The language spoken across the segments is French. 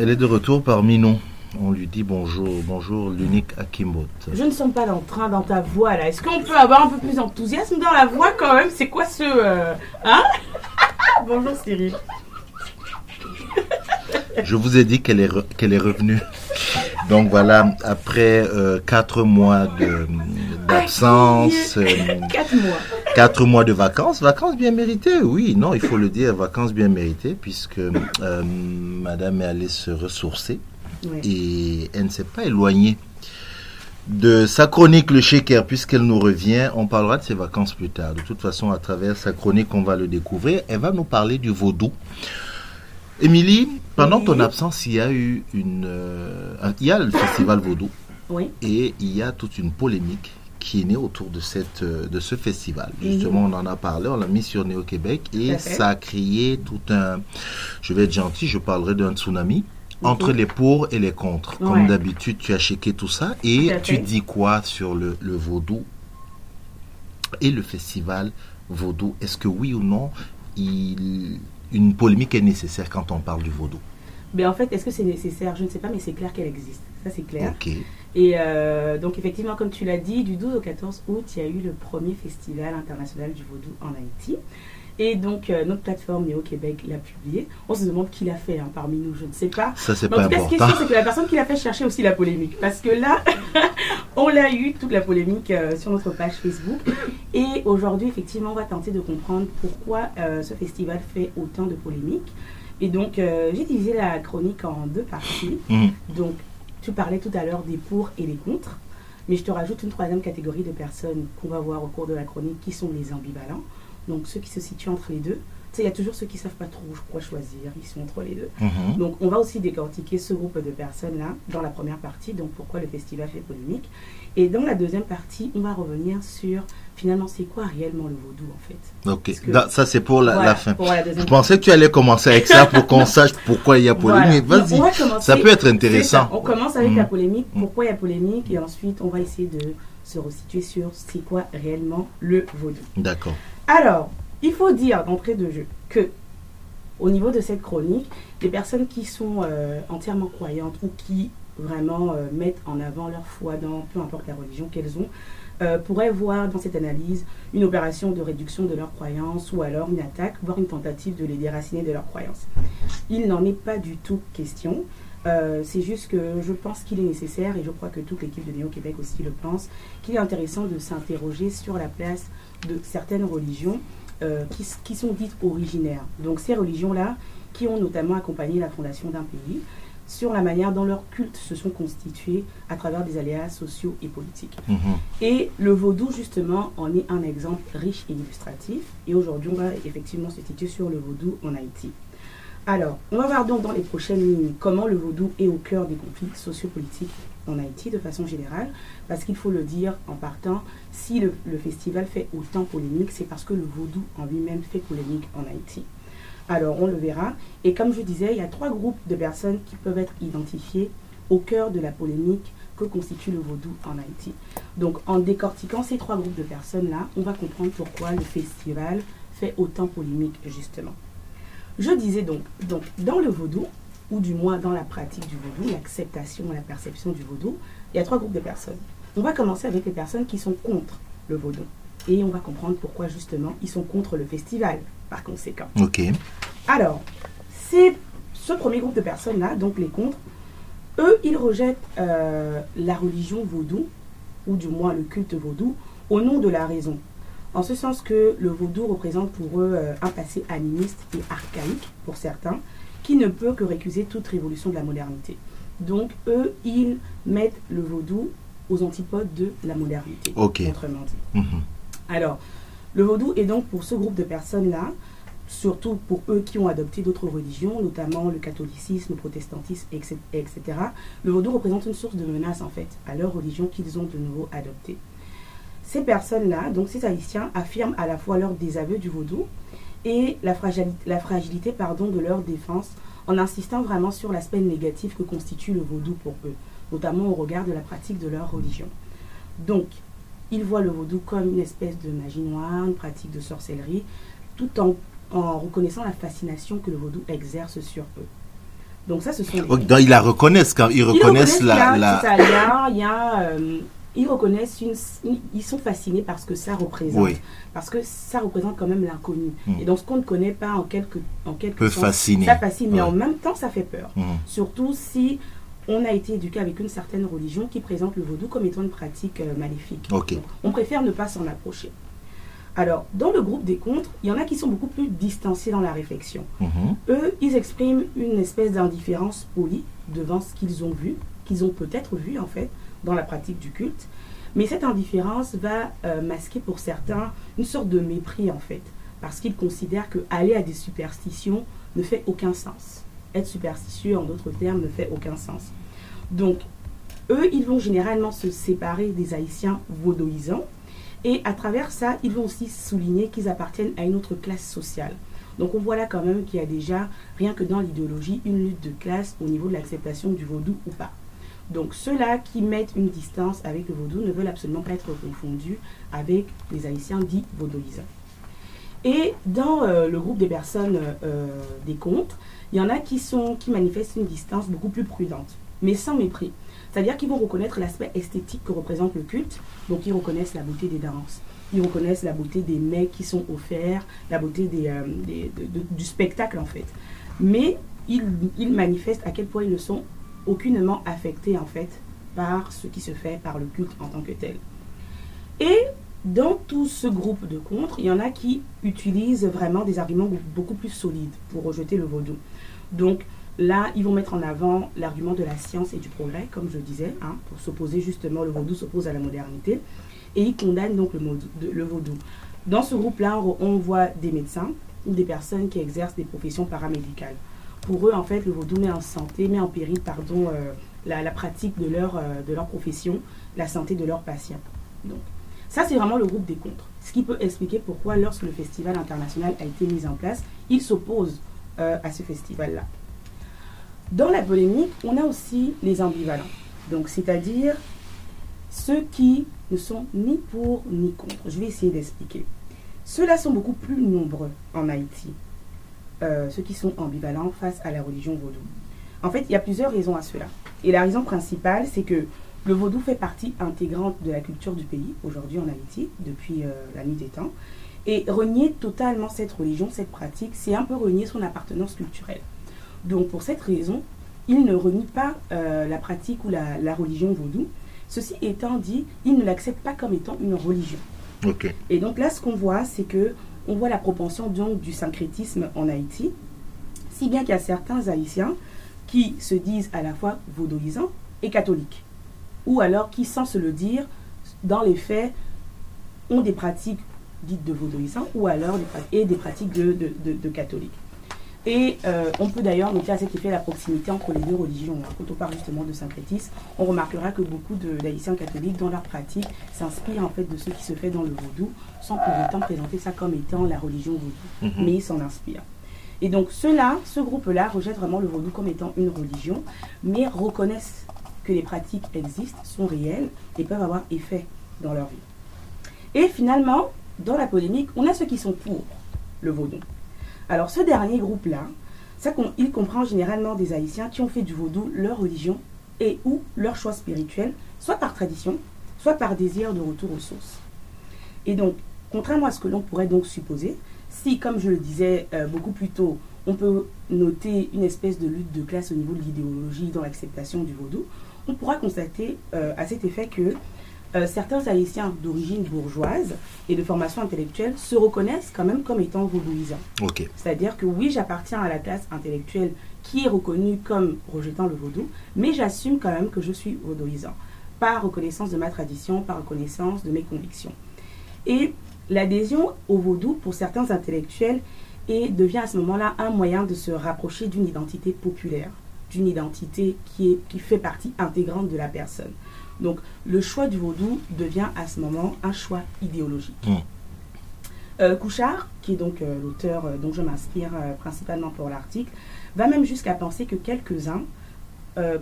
Elle est de retour parmi nous. On lui dit bonjour, bonjour l'unique Akimbot. Je ne sens pas d'entrain dans ta voix là. Est-ce qu'on peut avoir un peu plus d'enthousiasme dans la voix quand même? C'est quoi ce... euh, Hein? Bonjour Cyril. Je vous ai dit qu'elle est, re- qu'elle est revenue. Donc voilà, après euh, quatre mois de- d'absence, euh, 4 mois. Quatre mois de vacances, vacances bien méritées, oui, non, il faut le dire, vacances bien méritées, puisque euh, Madame est allée se ressourcer Ouais. et elle ne s'est pas éloignée de sa chronique Le Shaker, puisqu'elle nous revient. On parlera de ses vacances plus tard. De toute façon, à travers sa chronique, on va le découvrir. Elle va nous parler du vaudou. Émilie, pendant Oui. ton absence, il y a eu une, euh, il y a le festival vaudou Oui. et il y a toute une polémique qui est née autour de cette, euh, de ce festival. Mhm. Justement, on en a parlé, on l'a mis sur Néo Québec et ça a créé tout un, je vais être gentil, je parlerai d'un tsunami Mhm. entre les pour et les contre. Comme d'habitude, tu as checké tout ça et Tout tu dis quoi sur le, le vaudou et le festival vaudou? Est-ce que oui ou non, il, une polémique est nécessaire quand on parle du vaudou? Mais en fait, est-ce que c'est nécessaire? Je ne sais pas, mais c'est clair qu'elle existe. Ça, c'est clair. Et euh, donc, effectivement, comme tu l'as dit, du 12 au 14 août, il y a eu le premier festival international du vaudou en Haïti. Et donc, euh, notre plateforme Néo Québec l'a publié. On se demande qui l'a fait hein, parmi nous, je ne sais pas. Ça, c'est pas cas, ce qui est important. sûr, c'est que la personne qui l'a fait chercher aussi la polémique. Parce que là, on l'a eu, toute la polémique euh, sur notre page Facebook. Et aujourd'hui, effectivement, on va tenter de comprendre pourquoi euh, ce festival fait autant de polémiques. Et donc, j'ai divisé la chronique en deux parties. Mhm. Donc, tu parlais tout à l'heure des pour et des contre. Mais je te rajoute une troisième catégorie de personnes qu'on va voir au cours de la chronique qui sont les ambivalents. Donc, ceux qui se situent entre les deux. Il y a toujours ceux qui ne savent pas trop quoi choisir. Ils sont entre les deux. Mhm. Donc, on va aussi décortiquer ce groupe de personnes-là dans la première partie, donc pourquoi le festival fait polémique. Et dans la deuxième partie, on va revenir sur finalement c'est quoi réellement le vaudou en fait? Ok, que- ça c'est pour la, Voilà, la fin. pour la Je pensais que tu allais commencer avec ça pour qu'on sache pourquoi il y a polémique. Voilà. Vas-y, va ça peut être intéressant. On commence avec Mhm. la polémique, Mhm. pourquoi il y a polémique, et ensuite on va essayer de se resituer sur c'est quoi réellement le vaudou. D'accord. Alors, il faut dire d'entrée de jeu que, au niveau de cette chronique, les personnes qui sont euh, entièrement croyantes ou qui vraiment euh, mettent en avant leur foi dans peu importe la religion qu'elles ont, euh, pourraient voir dans cette analyse une opération de réduction de leurs croyances ou alors une attaque, voire une tentative de les déraciner de leurs croyances. Il n'en est pas du tout question. C'est juste que je pense qu'il est nécessaire, et je crois que toute l'équipe de Néo-Québec aussi le pense, qu'il est intéressant de s'interroger sur la place de certaines religions euh, qui, sont dites originaires. Donc ces religions-là, qui ont notamment accompagné la fondation d'un pays, sur la manière dont leurs cultes se sont constitués à travers des aléas sociaux et politiques. Mhm. Et le vaudou, justement, en est un exemple riche et illustratif. Et aujourd'hui, on va effectivement se situer sur le vaudou en Haïti. Alors, on va voir donc dans les prochaines lignes comment le vaudou est au cœur des conflits sociopolitiques en Haïti de façon générale. Parce qu'il faut le dire en partant, si le, festival fait autant polémique, c'est parce que le vaudou en lui-même fait polémique en Haïti. Alors, on le verra. Et comme je disais, il y a trois groupes de personnes qui peuvent être identifiées au cœur de la polémique que constitue le vaudou en Haïti. Donc, en décortiquant ces trois groupes de personnes-là, on va comprendre pourquoi le festival fait autant polémique, justement. Je disais donc, donc, dans le vaudou, ou du moins dans la pratique du vaudou, l'acceptation la perception du vaudou, il y a trois groupes de personnes. On va commencer avec les personnes qui sont contre le vaudou. Et on va comprendre pourquoi, justement, ils sont contre le festival, par conséquent. Ok. Alors, c'est ce premier groupe de personnes-là, donc les contre, eux, ils rejettent euh, la religion vaudou, ou du moins le culte vaudou, au nom de la raison. En ce sens que le vaudou représente pour eux euh, un passé animiste et archaïque, pour certains, qui ne peut que récuser toute révolution de la modernité. Donc, eux, ils mettent le vaudou aux antipodes de la modernité, Ok. autrement dit. Mhm. Alors, le vaudou est donc pour ce groupe de personnes-là, surtout pour eux qui ont adopté d'autres religions, notamment le catholicisme, le protestantisme, etc., etc., le vaudou représente une source de menace en fait à leur religion qu'ils ont de nouveau adoptée. Ces personnes-là, donc ces haïtiens, affirment à la fois leur désaveu du vaudou et la fragilité, la fragilité pardon, de leur défense en insistant vraiment sur l'aspect négatif que constitue le vaudou pour eux, notamment au regard de la pratique de leur religion. Donc, ils voient le vaudou comme une espèce de magie noire, une pratique de sorcellerie, tout en, en reconnaissant la fascination que le vaudou exerce sur eux. Donc ça, ce sont Oh, donc, ils la reconnaissent quand ils reconnaissent qu'il y la, a- la- c'est ça, il y a- il y a, euh, ils reconnaissent une, une- ils sont fascinés par ce que ça représente, Oui. parce que ça représente quand même l'inconnu. Mm. Et donc ce qu'on ne connaît pas en quelque, en quelque Peut sens, fasciner. ça fascine, mais en même temps ça fait peur. Mhm. Surtout si on a été éduqué avec une certaine religion qui présente le vaudou comme étant une pratique euh, maléfique. Donc, on préfère ne pas s'en approcher. Alors, dans le groupe des contres, il y en a qui sont beaucoup plus distanciés dans la réflexion. Mhm. Eux, ils expriment une espèce d'indifférence polie devant ce qu'ils ont vu, qu'ils ont peut-être vu en fait, dans la pratique du culte. Mais cette indifférence va euh, masquer pour certains une sorte de mépris en fait, parce qu'ils considèrent que aller à des superstitions ne fait aucun sens. Être superstitieux, en d'autres termes, ne fait aucun sens. Donc, eux, ils vont généralement se séparer des Haïtiens vaudoisants, et à travers ça, ils vont aussi souligner qu'ils appartiennent à une autre classe sociale. Donc on voit là quand même qu'il y a déjà, rien que dans l'idéologie, une lutte de classe au niveau de l'acceptation du vaudou ou pas. Donc ceux-là qui mettent une distance avec le vaudou ne veulent absolument pas être confondus avec les Haïtiens dits vaudoisants. Et dans euh, le groupe des personnes euh, des contres, il y en a qui, sont, qui manifestent une distance beaucoup plus prudente, mais sans mépris. C'est-à-dire qu'ils vont reconnaître l'aspect esthétique que représente le culte, donc ils reconnaissent la beauté des danses, ils reconnaissent la beauté des mets qui sont offerts, la beauté euh, du spectacle en fait. Mais ils, ils manifestent à quel point ils ne sont aucunement affectés en fait par ce qui se fait par le culte en tant que tel. Et dans tout ce groupe de contre, il y en a qui utilisent vraiment des arguments beaucoup plus solides pour rejeter le vaudou. Donc là, ils vont mettre en avant l'argument de la science et du progrès, comme je disais, hein, pour s'opposer justement, le vaudou s'oppose à la modernité, et ils condamnent donc le, vaudou-. Dans ce groupe-là, on voit des médecins ou des personnes qui exercent des professions paramédicales. Pour eux, en fait, le vaudou met en santé, met en péril, pardon, euh, la, pratique de leur, euh, de leur profession, la santé de leurs patients. Donc, ça, c'est vraiment le groupe des contres. Ce qui peut expliquer pourquoi, lorsque le festival international a été mis en place, ils s'opposent euh, à ce festival-là. Dans la polémique, on a aussi les ambivalents. Donc, c'est-à-dire ceux qui ne sont ni pour ni contre. Je vais essayer d'expliquer. Ceux-là sont beaucoup plus nombreux en Haïti, euh, ceux qui sont ambivalents face à la religion vaudou. En fait, il y a plusieurs raisons à cela. Et la raison principale, c'est que le vaudou fait partie intégrante de la culture du pays, aujourd'hui en Haïti, depuis euh, la nuit des temps. Et renier totalement cette religion, cette pratique, c'est un peu renier son appartenance culturelle. Donc pour cette raison, il ne renie pas euh, la pratique ou la, la religion vaudou. Ceci étant dit, il ne l'accepte pas comme étant une religion. Ok. Et donc là, ce qu'on voit, c'est que on voit la propension donc du syncrétisme en Haïti, si bien qu'il y a certains Haïtiens qui se disent à la fois vaudouisants et catholiques, ou alors qui, sans se le dire, dans les faits, ont des pratiques dites de vaudouisants, ou alors et des pratiques de- de catholiques. Et euh, on peut d'ailleurs noter à cet effet la proximité entre les deux religions. hein. Quand on parle justement de syncrétisme, on remarquera que beaucoup de- d'haïtiens catholiques, dans leur pratique, s'inspirent en fait de ce qui se fait dans le vaudou, sans pour autant présenter ça comme étant la religion vaudou. Mhm. Mais ils s'en inspirent. Et donc ceux-là, ce groupe-là, rejette vraiment le vaudou comme étant une religion, mais reconnaissent que les pratiques existent, sont réelles et peuvent avoir effet dans leur vie. Et finalement, dans la polémique, on a ceux qui sont pour le vaudou. Alors ce dernier groupe-là, il comprend généralement des Haïtiens qui ont fait du vaudou leur religion et ou leur choix spirituel, soit par tradition, soit par désir de retour aux sources. Et donc, contrairement à ce que l'on pourrait donc supposer, si, comme je le disais euh, beaucoup plus tôt, on peut noter une espèce de lutte de classe au niveau de l'idéologie dans l'acceptation du vaudou, on pourra constater euh, à cet effet que euh, certains Haïtiens d'origine bourgeoise et de formation intellectuelle se reconnaissent quand même comme étant vaudouisants. C'est-à-dire que oui, j'appartiens à la classe intellectuelle qui est reconnue comme rejetant le vaudou, mais j'assume quand même que je suis vaudouisant, par reconnaissance de ma tradition, par reconnaissance de mes convictions. Et l'adhésion au vaudou, pour certains intellectuels, et devient à ce moment-là un moyen de se rapprocher d'une identité populaire, d'une identité qui, est, qui fait partie intégrante de la personne. Donc le choix du vaudou devient à ce moment un choix idéologique. Mm. Euh, Couchard, qui est donc euh, l'auteur euh, dont je m'inspire principalement pour l'article, va même jusqu'à penser que quelques-uns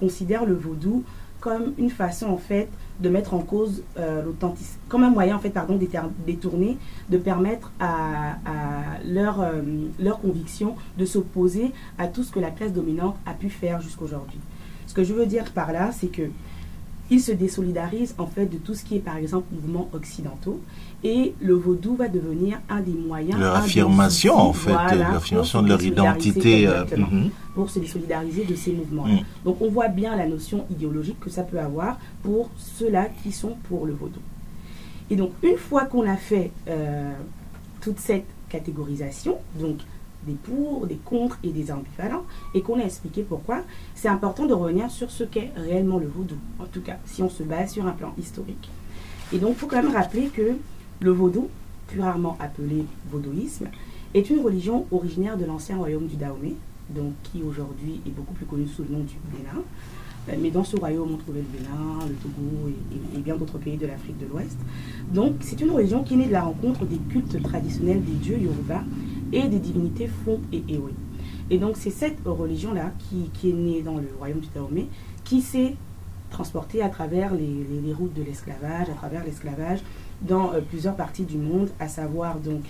considèrent le vaudou comme une façon en fait de mettre en cause euh, l'authenticité, comme un moyen en fait pardon détourné de permettre à, leur, euh, leur conviction de s'opposer à tout ce que la classe dominante a pu faire jusqu'aujourd'hui. Ce que je veux dire par là, c'est que ils se désolidarisent en fait de tout ce qui est par exemple mouvements occidentaux et le vaudou va devenir un des moyens. Leur affirmation en fait, l'affirmation de leur identité. Euh, mhm. Pour se désolidariser de ces mouvements. Mhm. Donc on voit bien la notion idéologique que ça peut avoir pour ceux-là qui sont pour le vaudou. Et donc une fois qu'on a fait euh, toute cette catégorisation, donc des pour, des contre et des ambivalents, et qu'on a expliqué pourquoi, c'est important de revenir sur ce qu'est réellement le vaudou, en tout cas, si on se base sur un plan historique. Et donc, il faut quand même rappeler que le vaudou, plus rarement appelé vaudouisme, est une religion originaire de l'ancien royaume du Dahomey, donc qui aujourd'hui est beaucoup plus connu sous le nom du Bénin. Euh, mais dans ce royaume, on trouvait le Bénin, le Togo et, et bien d'autres pays de l'Afrique de l'Ouest. Donc, c'est une religion qui est née de la rencontre des cultes traditionnels des dieux Yoruba et des divinités Fon et Ewe. Et donc c'est cette religion-là qui, est née dans le royaume du Dahomey, qui s'est transportée à travers les, routes de l'esclavage, à travers l'esclavage dans euh, plusieurs parties du monde, à savoir donc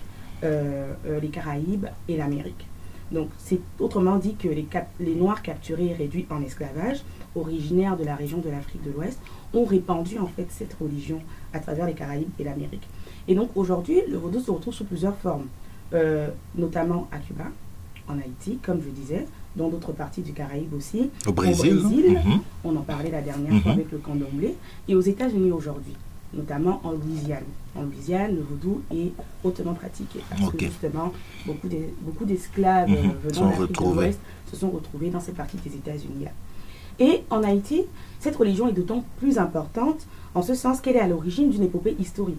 euh, euh, les Caraïbes et l'Amérique. Donc c'est autrement dit que les, les Noirs capturés et réduits en esclavage, originaires de la région de l'Afrique de l'Ouest, ont répandu en fait cette religion à travers les Caraïbes et l'Amérique. Et donc aujourd'hui, le vaudou se retrouve sous plusieurs formes. Euh, notamment à Cuba, en Haïti, comme je disais, dans d'autres parties du Caraïbe aussi. Au Brésil. Mhm. On en parlait la dernière fois mhm. avec le candomblé. Et aux États-Unis aujourd'hui, notamment en Louisiane. En Louisiane, le vaudou est hautement pratiqué. Parce que justement, beaucoup d'esclaves mhm. euh, venant d'Afrique de l'Ouest se sont retrouvés dans cette partie des États-Unis. Et en Haïti, cette religion est d'autant plus importante en ce sens qu'elle est à l'origine d'une épopée historique.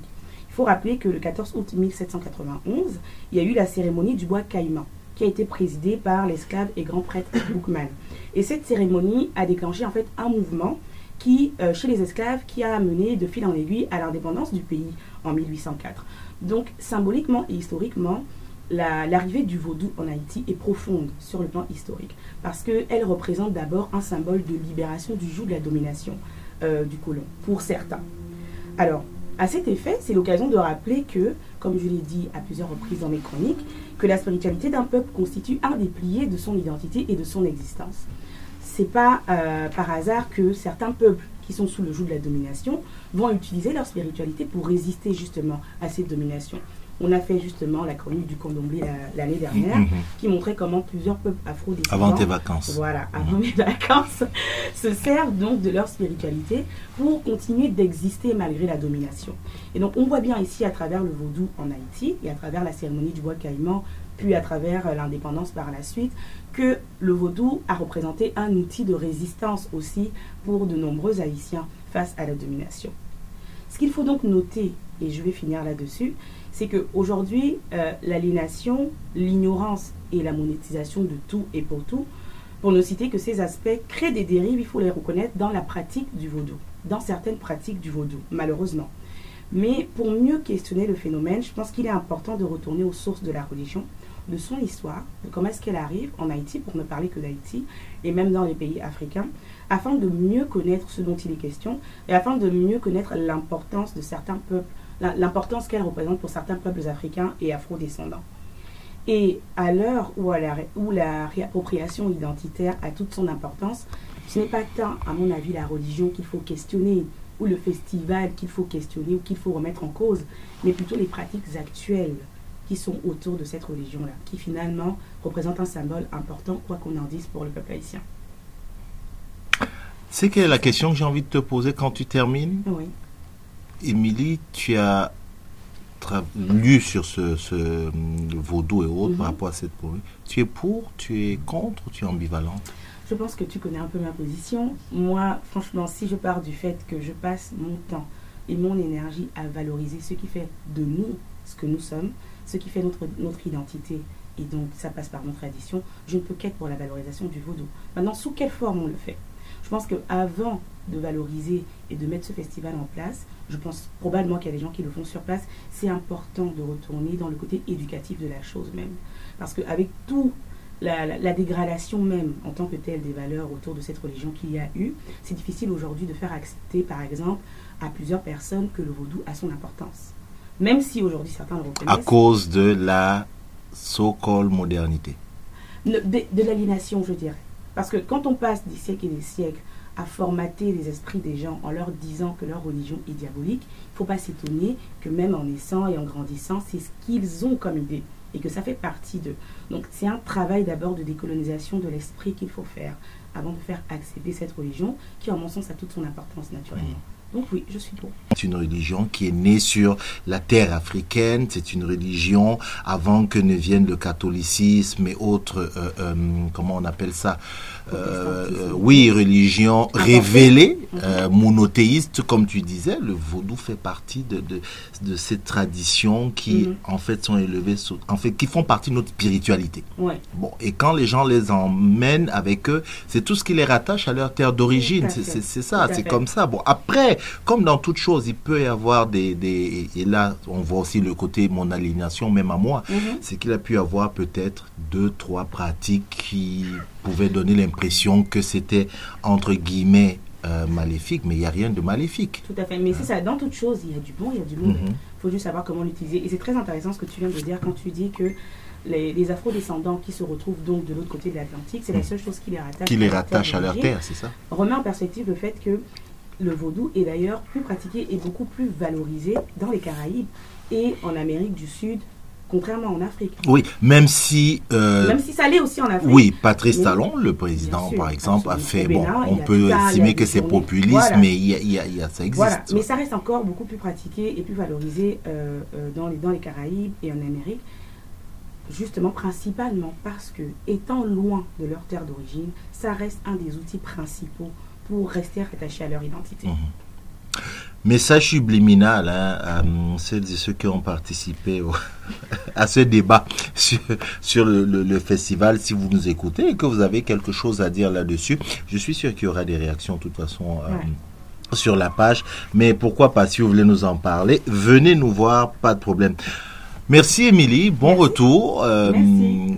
Il faut rappeler que le 14 août 1791, il y a eu la cérémonie du bois caïman, qui a été présidée par l'esclave et grand prêtre Boukman. Et cette cérémonie a déclenché en fait un mouvement qui, euh, chez les esclaves, qui a amené de fil en aiguille à l'indépendance du pays en 1804. Donc, symboliquement et historiquement, l'arrivée du vaudou en Haïti est profonde sur le plan historique, parce qu'elle représente d'abord un symbole de libération du joug de la domination euh, du colon, pour certains. Alors, à cet effet, c'est l'occasion de rappeler que, comme je l'ai dit à plusieurs reprises dans mes chroniques, que la spiritualité d'un peuple constitue un des piliers de son identité et de son existence. C'est pas euh, par hasard que certains peuples qui sont sous le joug de la domination vont utiliser leur spiritualité pour résister justement à cette domination. On a fait justement la chronique du condomblé l'année dernière mhm. qui montrait comment plusieurs peuples afro-descendants. Avant tes vacances. Voilà, avant mes vacances, se servent donc de leur spiritualité pour continuer d'exister malgré la domination. Et donc on voit bien ici à travers le vaudou en Haïti et à travers la cérémonie du bois caïman, puis à travers euh, l'indépendance par la suite, que le vaudou a représenté un outil de résistance aussi pour de nombreux Haïtiens face à la domination. Ce qu'il faut donc noter, et je vais finir là-dessus, c'est qu'aujourd'hui, euh, l'aliénation, l'ignorance et la monétisation de tout et pour tout, pour ne citer que ces aspects, créent des dérives, il faut les reconnaître, dans la pratique du vaudou, dans certaines pratiques du vaudou, malheureusement. Mais pour mieux questionner le phénomène, je pense qu'il est important de retourner aux sources de la religion, de son histoire, de comment est-ce qu'elle arrive en Haïti, pour ne parler que d'Haïti, et même dans les pays africains, afin de mieux connaître ce dont il est question, et afin de mieux connaître l'importance de certains peuples l'importance qu'elle représente pour certains peuples africains et afro-descendants. Et à l'heure où, où, la réappropriation identitaire a toute son importance, ce n'est pas tant, à mon avis, la religion qu'il faut questionner, ou le festival qu'il faut questionner, ou qu'il faut remettre en cause, mais plutôt les pratiques actuelles qui sont autour de cette religion-là, qui finalement représentent un symbole important, quoi qu'on en dise, pour le peuple haïtien. C'est quelle est la question que j'ai envie de te poser quand tu termines? Oui. Émilie, tu as lu sur ce, ce, vaudou et autres par mhm. rapport à cette poésie. Tu es pour, tu es contre ou tu es ambivalente? Je pense que tu connais un peu ma position. Moi, franchement, si je pars du fait que je passe mon temps et mon énergie à valoriser ce qui fait de nous ce que nous sommes, ce qui fait notre, notre identité, et donc ça passe par nos traditions, je ne peux qu'être pour la valorisation du vaudou. Maintenant, sous quelle forme on le fait? Je pense qu'avant de valoriser et de mettre ce festival en place, je pense probablement qu'il y a des gens qui le font sur place, c'est important de retourner dans le côté éducatif de la chose même. Parce qu'avec tout la, dégradation même en tant que telle des valeurs autour de cette religion qu'il y a eu, c'est difficile aujourd'hui de faire accepter, par exemple, à plusieurs personnes que le vaudou a son importance. Même si aujourd'hui certains le reconnaissent. À cause de la so-called modernité. De, de l'aliénation, je dirais. Parce que quand on passe des siècles et des siècles à formater les esprits des gens en leur disant que leur religion est diabolique, il ne faut pas s'étonner que même en naissant et en grandissant, c'est ce qu'ils ont comme idée et que ça fait partie d'eux. Donc c'est un travail d'abord de décolonisation de l'esprit qu'il faut faire avant de faire accéder cette religion qui, en mon sens, a toute son importance naturellement. Mmh. Donc oui, je suis pour. C'est une religion qui est née sur la terre africaine. C'est une religion avant que ne vienne le catholicisme et autres, euh, euh, comment on appelle ça, euh, oui, religion révélée, mhm. monothéiste, comme tu disais, le vaudou fait partie de, de, de ces traditions qui, mhm. en fait, sont élevées, en fait, qui font partie de notre spiritualité. Bon, et quand les gens les emmènent avec eux, c'est tout ce qui les rattache à leur terre d'origine. C'est ça, c'est comme ça. Bon, après, comme dans toute chose, il peut y avoir des, des et là, on voit aussi le côté mon aliénation, même à moi, mhm. c'est qu'il a pu y avoir peut-être deux, trois pratiques qui pouvait donner l'impression que c'était entre guillemets euh, maléfique, mais il n'y a rien de maléfique. Tout à fait, mais c'est ça, dans toute chose, il y a du bon, il y a du mauvais. Il mhm. faut juste savoir comment l'utiliser. Et c'est très intéressant ce que tu viens de dire quand tu dis que les, les afro-descendants qui se retrouvent donc de l'autre côté de l'Atlantique, c'est la mhm. seule chose qui les rattache, qui les rattache à leur terre, c'est ça Remet en perspective le fait que le vaudou est d'ailleurs plus pratiqué et beaucoup plus valorisé dans les Caraïbes et en Amérique du Sud, contrairement en Afrique. Oui, même si... Euh, même si ça l'est aussi en Afrique. Oui, Patrice Talon, le président, par exemple, a fait... Bon, on peut estimer que c'est populiste, mais il y, a, y a, ça existe. Voilà. Mais ça reste encore beaucoup plus pratiqué et plus valorisé euh, euh, dans, les, dans les Caraïbes et en Amérique, justement principalement parce que, étant loin de leur terre d'origine, ça reste un des outils principaux pour rester attaché à leur identité. Mhm. Message subliminal hein, à celles et ceux qui ont participé à ce débat sur, le, festival. Si vous nous écoutez et que vous avez quelque chose à dire là-dessus, je suis sûr qu'il y aura des réactions de toute façon. Euh, sur la page, mais pourquoi pas si vous voulez nous en parler, venez nous voir, pas de problème. Merci Émilie, bon retour. Euh, Merci.